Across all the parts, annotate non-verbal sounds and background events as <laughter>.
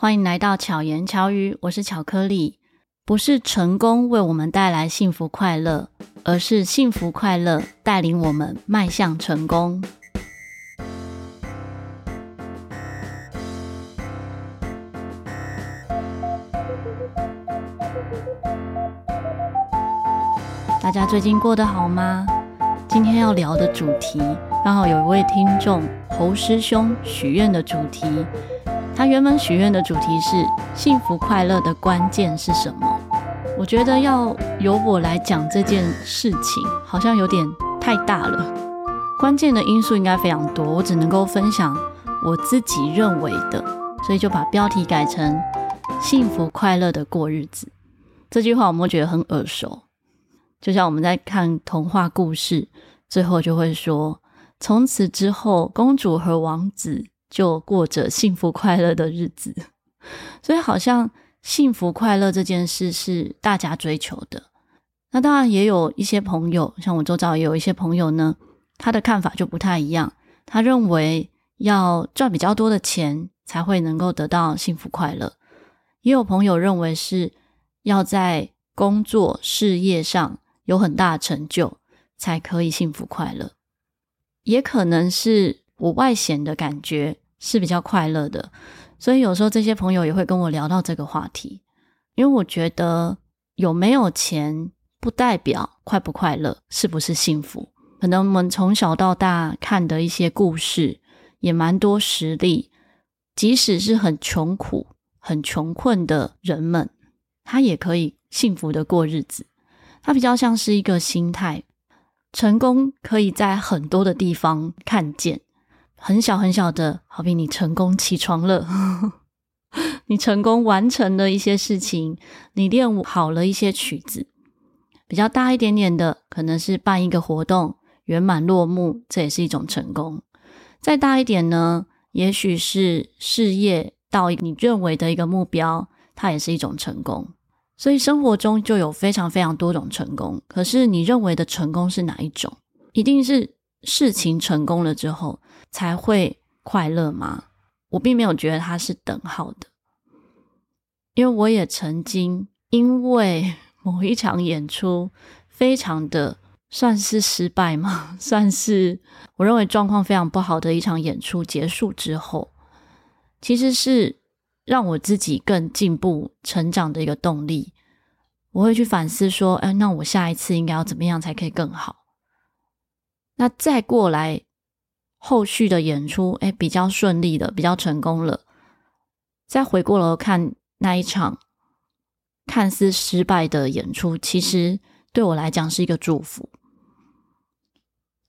欢迎来到巧言巧语，我是巧克力。不是成功为我们带来幸福快乐，而是幸福快乐带领我们迈向成功。大家最近过得好吗？今天要聊的主题，刚好有一位听众侯师兄许愿的主题。他原本许愿的主题是幸福快乐的关键是什么？我觉得要由我来讲这件事情，好像有点太大了。关键的因素应该非常多，我只能够分享我自己认为的，所以就把标题改成“幸福快乐的过日子”。这句话我们觉得很耳熟，就像我们在看童话故事，最后就会说：“从此之后，公主和王子。”就过着幸福快乐的日子，所以好像幸福快乐这件事是大家追求的。那当然也有一些朋友，像我周遭也有一些朋友呢，他的看法就不太一样。他认为要赚比较多的钱才会能够得到幸福快乐，也有朋友认为是要在工作事业上有很大的成就才可以幸福快乐，也可能是。我外显的感觉是比较快乐的，所以有时候这些朋友也会跟我聊到这个话题。因为我觉得有没有钱不代表快不快乐，是不是幸福。可能我们从小到大看的一些故事也蛮多实例，即使是很穷苦、很穷困的人们，他也可以幸福的过日子。他比较像是一个心态，成功可以在很多的地方看见。很小很小的，好比你成功起床了，<laughs> 你成功完成了一些事情，你练好了一些曲子。比较大一点点的，可能是办一个活动圆满落幕，这也是一种成功。再大一点呢，也许是事业到你认为的一个目标，它也是一种成功。所以生活中就有非常非常多种成功。可是你认为的成功是哪一种？一定是事情成功了之后。才会快乐吗？我并没有觉得它是等号的，因为我也曾经因为 <laughs> 某一场演出非常的算是失败嘛，<laughs> 算是我认为状况非常不好的一场演出结束之后，其实是让我自己更进步成长的一个动力。我会去反思说，哎，那我下一次应该要怎么样才可以更好？那再过来。后续的演出，哎，比较顺利的，比较成功了。再回过头看那一场看似失败的演出，其实对我来讲是一个祝福，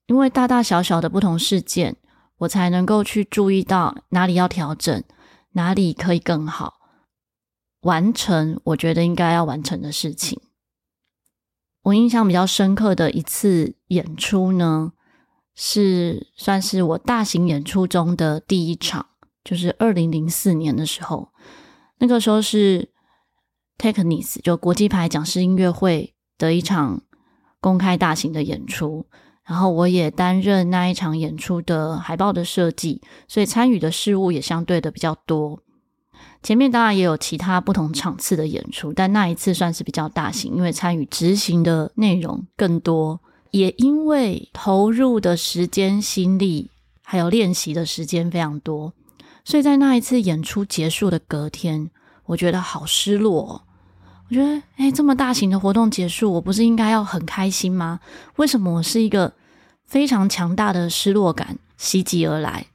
因为大大小小的不同事件，我才能够去注意到哪里要调整，哪里可以更好，完成我觉得应该要完成的事情。我印象比较深刻的一次演出呢，是算是我大型演出中的第一场，就是二零零四年的时候，那个时候是 Technics 就国际牌讲师音乐会的一场公开大型的演出，然后我也担任那一场演出的海报的设计，所以参与的事物也相对的比较多。前面当然也有其他不同场次的演出，但那一次算是比较大型，因为参与执行的内容更多。也因为投入的时间、心力，还有练习的时间非常多，所以在那一次演出结束的隔天，我觉得好失落哦。我觉得，哎，这么大型的活动结束，我不是应该要很开心吗？为什么我是一个非常强大的失落感袭击而来，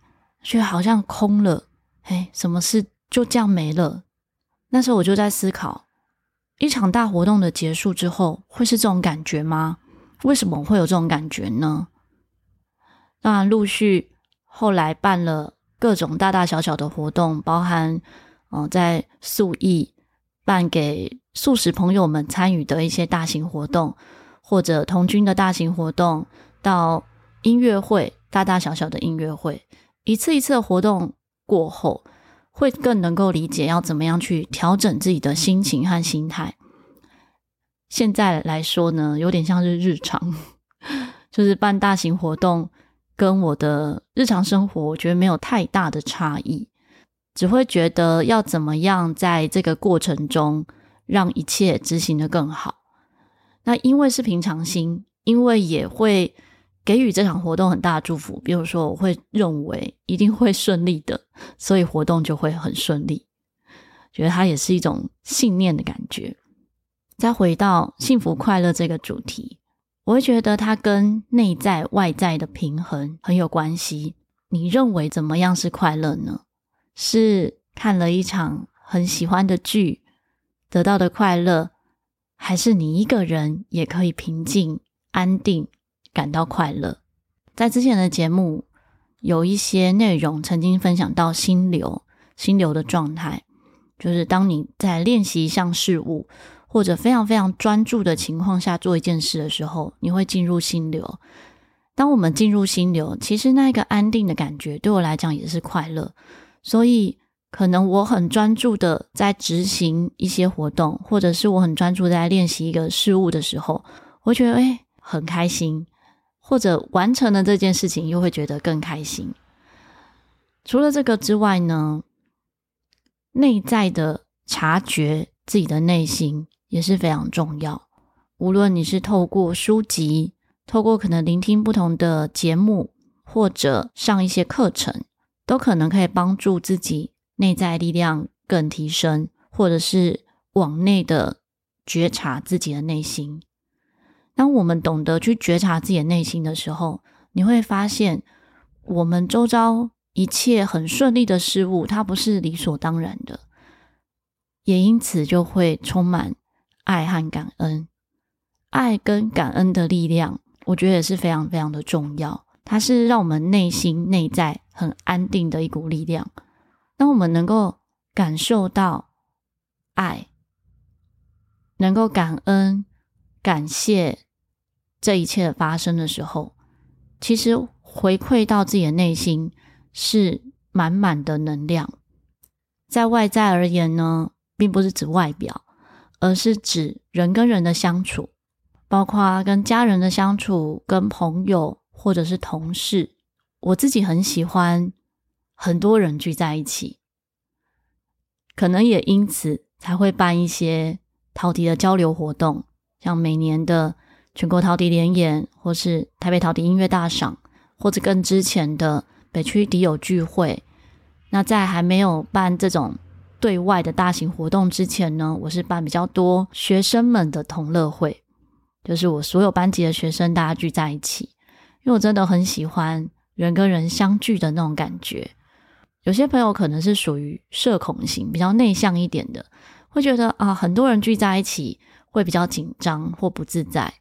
却好像空了？哎，什么事就这样没了？那时候我就在思考，一场大活动的结束之后，会是这种感觉吗？为什么会有这种感觉呢？当然，陆续后来办了各种大大小小的活动，包含嗯、在素艺办给素食朋友们参与的一些大型活动，或者童军的大型活动，到音乐会，大大小小的音乐会，一次一次的活动过后，会更能够理解要怎么样去调整自己的心情和心态。现在来说呢，有点像是日常，<laughs> 就是办大型活动，跟我的日常生活，我觉得没有太大的差异。只会觉得要怎么样在这个过程中让一切执行的更好。那因为是平常心，因为也会给予这场活动很大的祝福。比如说，我会认为一定会顺利的，所以活动就会很顺利。觉得它也是一种信念的感觉。再回到幸福快乐这个主题，我会觉得它跟内在外在的平衡很有关系。你认为怎么样是快乐呢？是看了一场很喜欢的剧得到的快乐，还是你一个人也可以平静安定感到快乐？在之前的节目有一些内容曾经分享到心流，心流的状态，就是当你在练习一项事物。或者非常非常专注的情况下做一件事的时候，你会进入心流。当我们进入心流，其实那一个安定的感觉对我来讲也是快乐。所以，可能我很专注的在执行一些活动，或者是我很专注在练习一个事物的时候，我觉得诶很开心，或者完成了这件事情又会觉得更开心。除了这个之外呢，内在的察觉自己的内心。也是非常重要。无论你是透过书籍，透过可能聆听不同的节目，或者上一些课程，都可能可以帮助自己内在力量更提升，或者是往内的觉察自己的内心。当我们懂得去觉察自己的内心的时候，你会发现，我们周遭一切很顺利的事物，它不是理所当然的，也因此就会充满。爱和感恩，爱跟感恩的力量，我觉得也是非常非常的重要。它是让我们内心内在很安定的一股力量。当我们能够感受到爱，能够感恩、感谢这一切的发生的时候，其实回馈到自己的内心是满满的能量。在外在而言呢，并不是指外表。而是指人跟人的相处，包括跟家人的相处、跟朋友或者是同事。我自己很喜欢很多人聚在一起，可能也因此才会办一些陶笛的交流活动，像每年的全国陶笛联演，或是台北陶笛音乐大赏，或者更之前的北区笛友聚会。那在还没有办这种。对外的大型活动之前呢，我是办比较多学生们的同乐会，就是我所有班级的学生大家聚在一起，因为我真的很喜欢人跟人相聚的那种感觉。有些朋友可能是属于社恐型，比较内向一点的，会觉得啊，很多人聚在一起会比较紧张或不自在。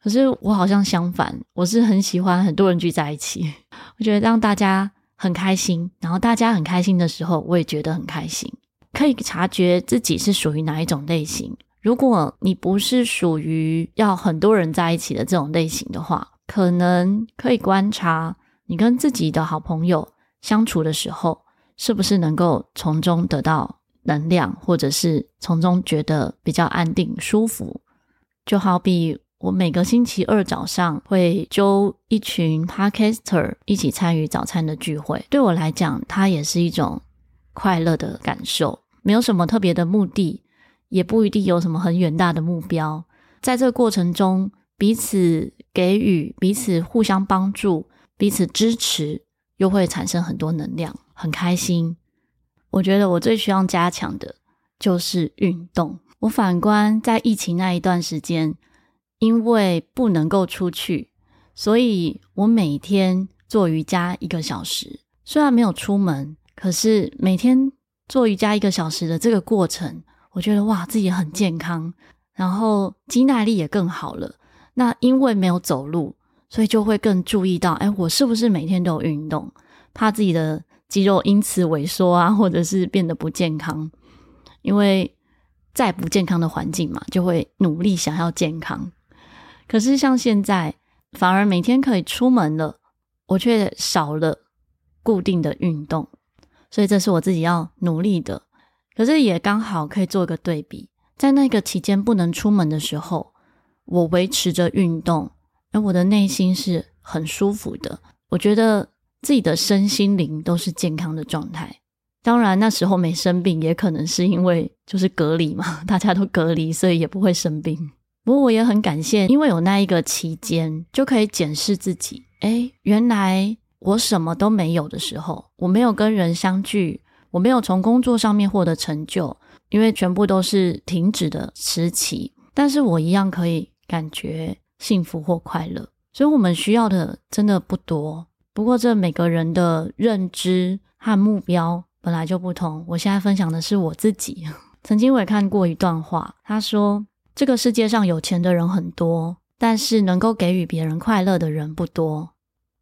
可是我好像相反，我是很喜欢很多人聚在一起，<laughs> 我觉得让大家很开心，然后大家很开心的时候，我也觉得很开心。可以察觉自己是属于哪一种类型。如果你不是属于要很多人在一起的这种类型的话，可能可以观察你跟自己的好朋友相处的时候，是不是能够从中得到能量，或者是从中觉得比较安定舒服。就好比我每个星期二早上会揪一群 Podcaster 一起参与早餐的聚会，对我来讲，它也是一种快乐的感受。没有什么特别的目的，也不一定有什么很远大的目标。在这个过程中，彼此给予、彼此互相帮助、彼此支持，又会产生很多能量，很开心。我觉得我最需要加强的就是运动。我反观在疫情那一段时间，因为不能够出去，所以我每天做瑜伽一个小时。虽然没有出门，可是每天。做瑜伽一个小时的这个过程，我觉得哇，自己很健康，然后肌耐力也更好了。那因为没有走路，所以就会更注意到，哎，我是不是每天都有运动？怕自己的肌肉因此萎缩啊，或者是变得不健康。因为在不健康的环境嘛，就会努力想要健康。可是像现在，反而每天可以出门了，我却少了固定的运动。所以这是我自己要努力的，可是也刚好可以做一个对比，在那个期间不能出门的时候，我维持着运动，而我的内心是很舒服的。我觉得自己的身心灵都是健康的状态，当然那时候没生病，也可能是因为就是隔离嘛，<laughs> 大家都隔离，所以也不会生病。不过我也很感谢，因为有那一个期间，就可以检视自己。诶，原来我什么都没有的时候，我没有跟人相聚，我没有从工作上面获得成就，因为全部都是停止的时期，但是我一样可以感觉幸福或快乐。所以我们需要的真的不多。不过这每个人的认知和目标本来就不同。我现在分享的是我自己。<laughs> 曾经我也看过一段话，他说。这个世界上有钱的人很多，但是能够给予别人快乐的人不多。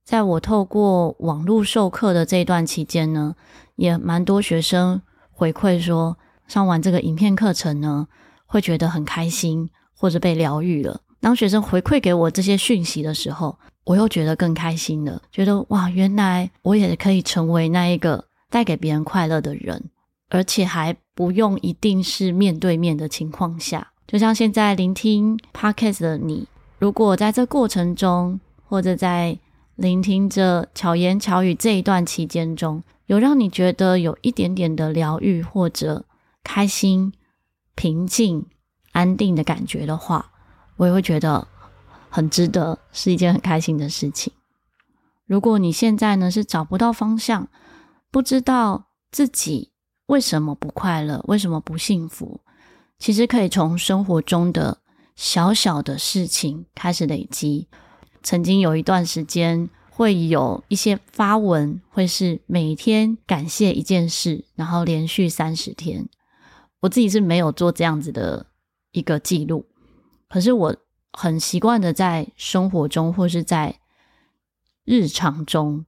在我透过网络授课的这段期间呢，也蛮多学生回馈说，上完这个影片课程呢，会觉得很开心，或者被疗愈了。当学生回馈给我这些讯息的时候，我又觉得更开心了，觉得哇，原来我也可以成为那一个带给别人快乐的人，而且还不用一定是面对面的情况下。就像现在聆听 Podcast 的你，如果在这过程中，或者在聆听着巧言巧语这一段期间中，有让你觉得有一点点的疗愈，或者开心、平静、安定的感觉的话，我也会觉得很值得，是一件很开心的事情。如果你现在呢是找不到方向，不知道自己为什么不快乐，为什么不幸福？其实可以从生活中的小小的事情开始累积。曾经有一段时间，会有一些发文，会是每天感谢一件事，然后连续三十天。我自己是没有做这样子的一个记录，可是我很习惯的在生活中或是在日常中，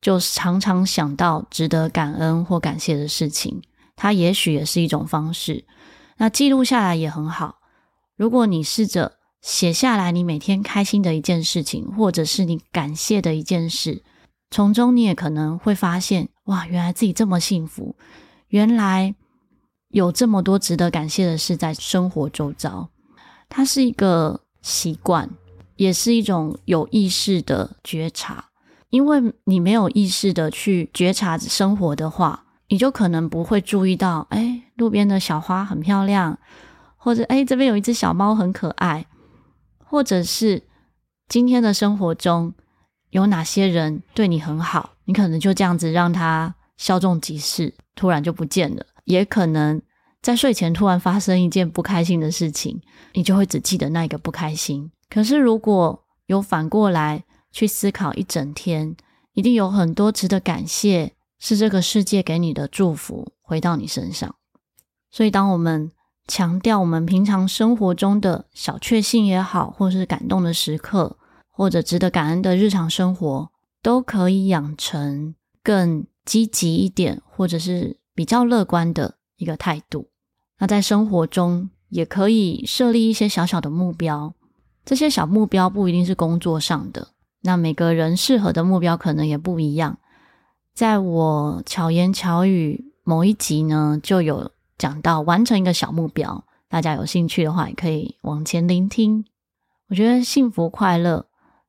就常常想到值得感恩或感谢的事情。它也许也是一种方式。那记录下来也很好。如果你试着写下来，你每天开心的一件事情，或者是你感谢的一件事，从中你也可能会发现，哇，原来自己这么幸福，原来有这么多值得感谢的事在生活周遭。它是一个习惯，也是一种有意识的觉察。因为你没有意识的去觉察生活的话，你就可能不会注意到，哎，路边的小花很漂亮，或者哎，这边有一只小猫很可爱，或者是今天的生活中有哪些人对你很好，你可能就这样子让他稍纵即逝，突然就不见了。也可能在睡前突然发生一件不开心的事情，你就会只记得那个不开心。可是如果有反过来去思考一整天，一定有很多值得感谢。是这个世界给你的祝福回到你身上，所以当我们强调我们平常生活中的小确幸也好，或是感动的时刻，或者值得感恩的日常生活，都可以养成更积极一点，或者是比较乐观的一个态度。那在生活中也可以设立一些小小的目标，这些小目标不一定是工作上的，那每个人适合的目标可能也不一样。在我巧言巧语某一集呢，就有讲到完成一个小目标，大家有兴趣的话，也可以往前聆听。我觉得幸福快乐，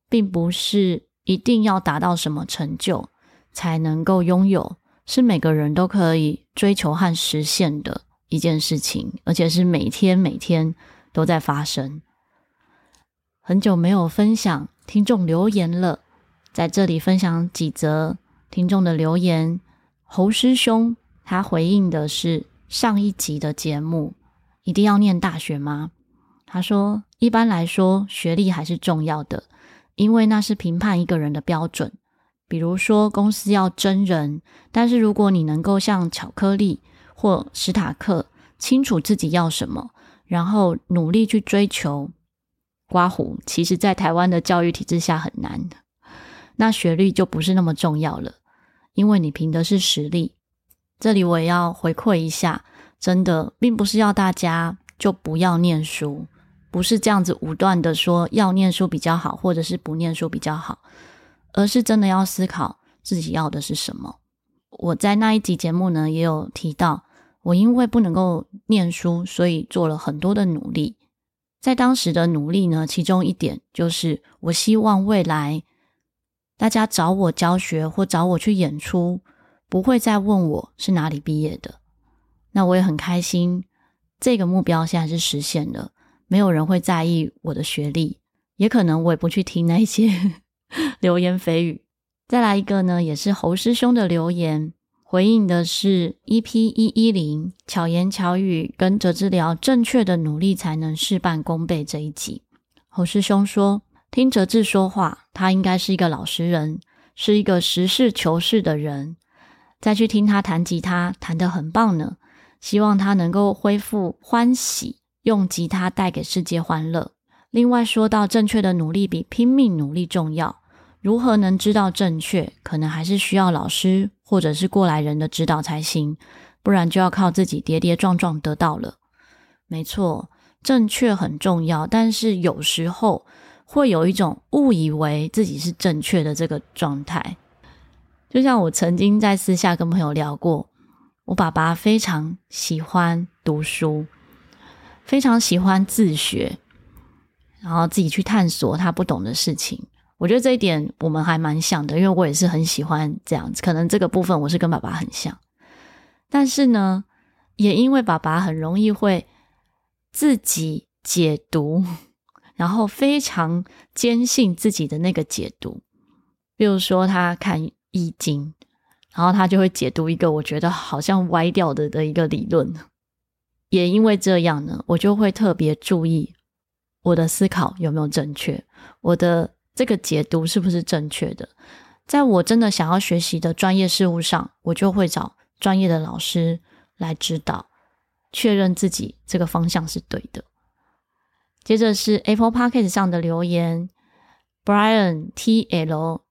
并不是一定要达到什么成就才能够拥有，是每个人都可以追求和实现的一件事情，而且是每天每天都在发生。很久没有分享听众留言了，在这里分享几则。听众的留言，侯师兄他回应的是上一集的节目，一定要念大学吗？他说，一般来说，学历还是重要的，因为那是评判一个人的标准。比如说，公司要征人，但是如果你能够像巧克力或史塔克，清楚自己要什么，然后努力去追求，刮胡，其实在台湾的教育体制下很难，那学历就不是那么重要了。因为你凭的是实力，这里我也要回馈一下，真的并不是要大家就不要念书，不是这样子武断的说要念书比较好，或者是不念书比较好，而是真的要思考自己要的是什么。我在那一集节目呢也有提到，我因为不能够念书，所以做了很多的努力。在当时的努力呢，其中一点就是我希望未来。大家找我教学或找我去演出，不会再问我是哪里毕业的。那我也很开心，这个目标现在是实现了，没有人会在意我的学历，也可能我也不去听那些 <laughs> 流言蜚语。再来一个呢，也是侯师兄的留言，回应的是 EP 一一零巧言巧语跟哲之聊，正确的努力才能事半功倍这一集。侯师兄说，听哲志说话，他应该是一个老实人，是一个实事求是的人。再去听他弹吉他，弹得很棒呢。希望他能够恢复欢喜，用吉他带给世界欢乐。另外说到正确的努力比拼命努力重要，如何能知道正确？可能还是需要老师或者是过来人的指导才行，不然就要靠自己跌跌撞撞得到了。没错，正确很重要，但是有时候会有一种误以为自己是正确的这个状态。就像我曾经在私下跟朋友聊过，我爸爸非常喜欢读书，非常喜欢自学，然后自己去探索他不懂的事情。我觉得这一点我们还蛮像的，因为我也是很喜欢这样子。可能这个部分我是跟爸爸很像，但是呢，也因为爸爸很容易会自己解读，然后非常坚信自己的那个解读。比如说他看。易经，然后他就会解读一个我觉得好像歪掉的的一个理论。也因为这样呢，我就会特别注意我的思考有没有正确，我的这个解读是不是正确的。在我真的想要学习的专业事务上，我就会找专业的老师来指导，确认自己这个方向是对的。接着是 Apple Podcast 上的留言，Brian T L。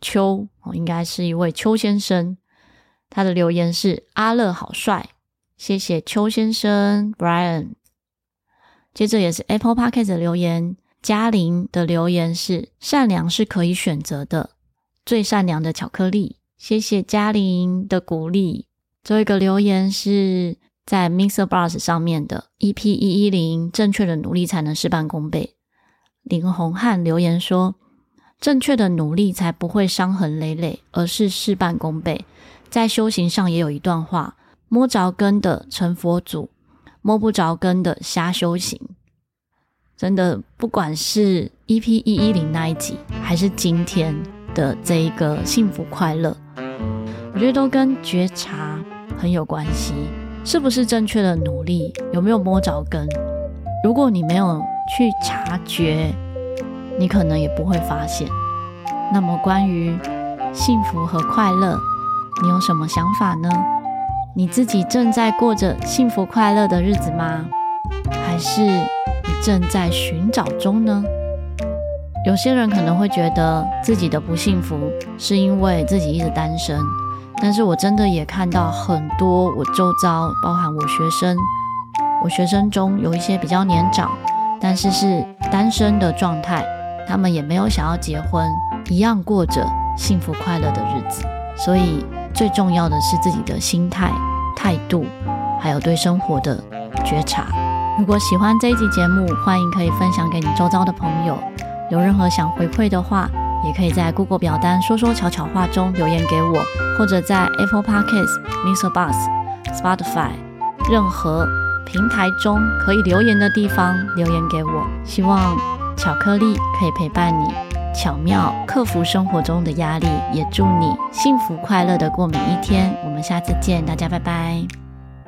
邱哦，应该是一位邱先生。他的留言是：“阿乐好帅，谢谢邱先生，Brian。”接着也是 Apple Podcast 的留言，嘉玲的留言是：“善良是可以选择的，最善良的巧克力。”谢谢嘉玲的鼓励。最后一个留言是在 MixerBox 上面的 EP 一一零，正确的努力才能事半功倍。林宏汉留言说。正确的努力才不会伤痕累累，而是事半功倍。在修行上也有一段话：摸着根的成佛祖，摸不着根的瞎修行。真的，不管是 EP 一一零那一集，还是今天的这一个幸福快乐，我觉得都跟觉察很有关系。是不是正确的努力？有没有摸着根？如果你没有去察觉，你可能也不会发现。那么，关于幸福和快乐，你有什么想法呢？你自己正在过着幸福快乐的日子吗？还是你正在寻找中呢？有些人可能会觉得自己的不幸福是因为自己一直单身，但是我真的也看到很多我周遭，包含我学生，我学生中有一些比较年长，但是是单身的状态。他们也没有想要结婚，一样过着幸福快乐的日子。所以最重要的是自己的心态、态度，还有对生活的觉察。如果喜欢这一集节目，欢迎可以分享给你周遭的朋友。有任何想回馈的话，也可以在 Google 表单说说巧巧话中留言给我，或者在 Apple Podcasts、Mr. Bus、Spotify 任何平台中可以留言的地方留言给我。希望。巧克力可以陪伴你巧妙克服生活中的压力，也祝你幸福快乐的过每一天。我们下次见，大家拜拜。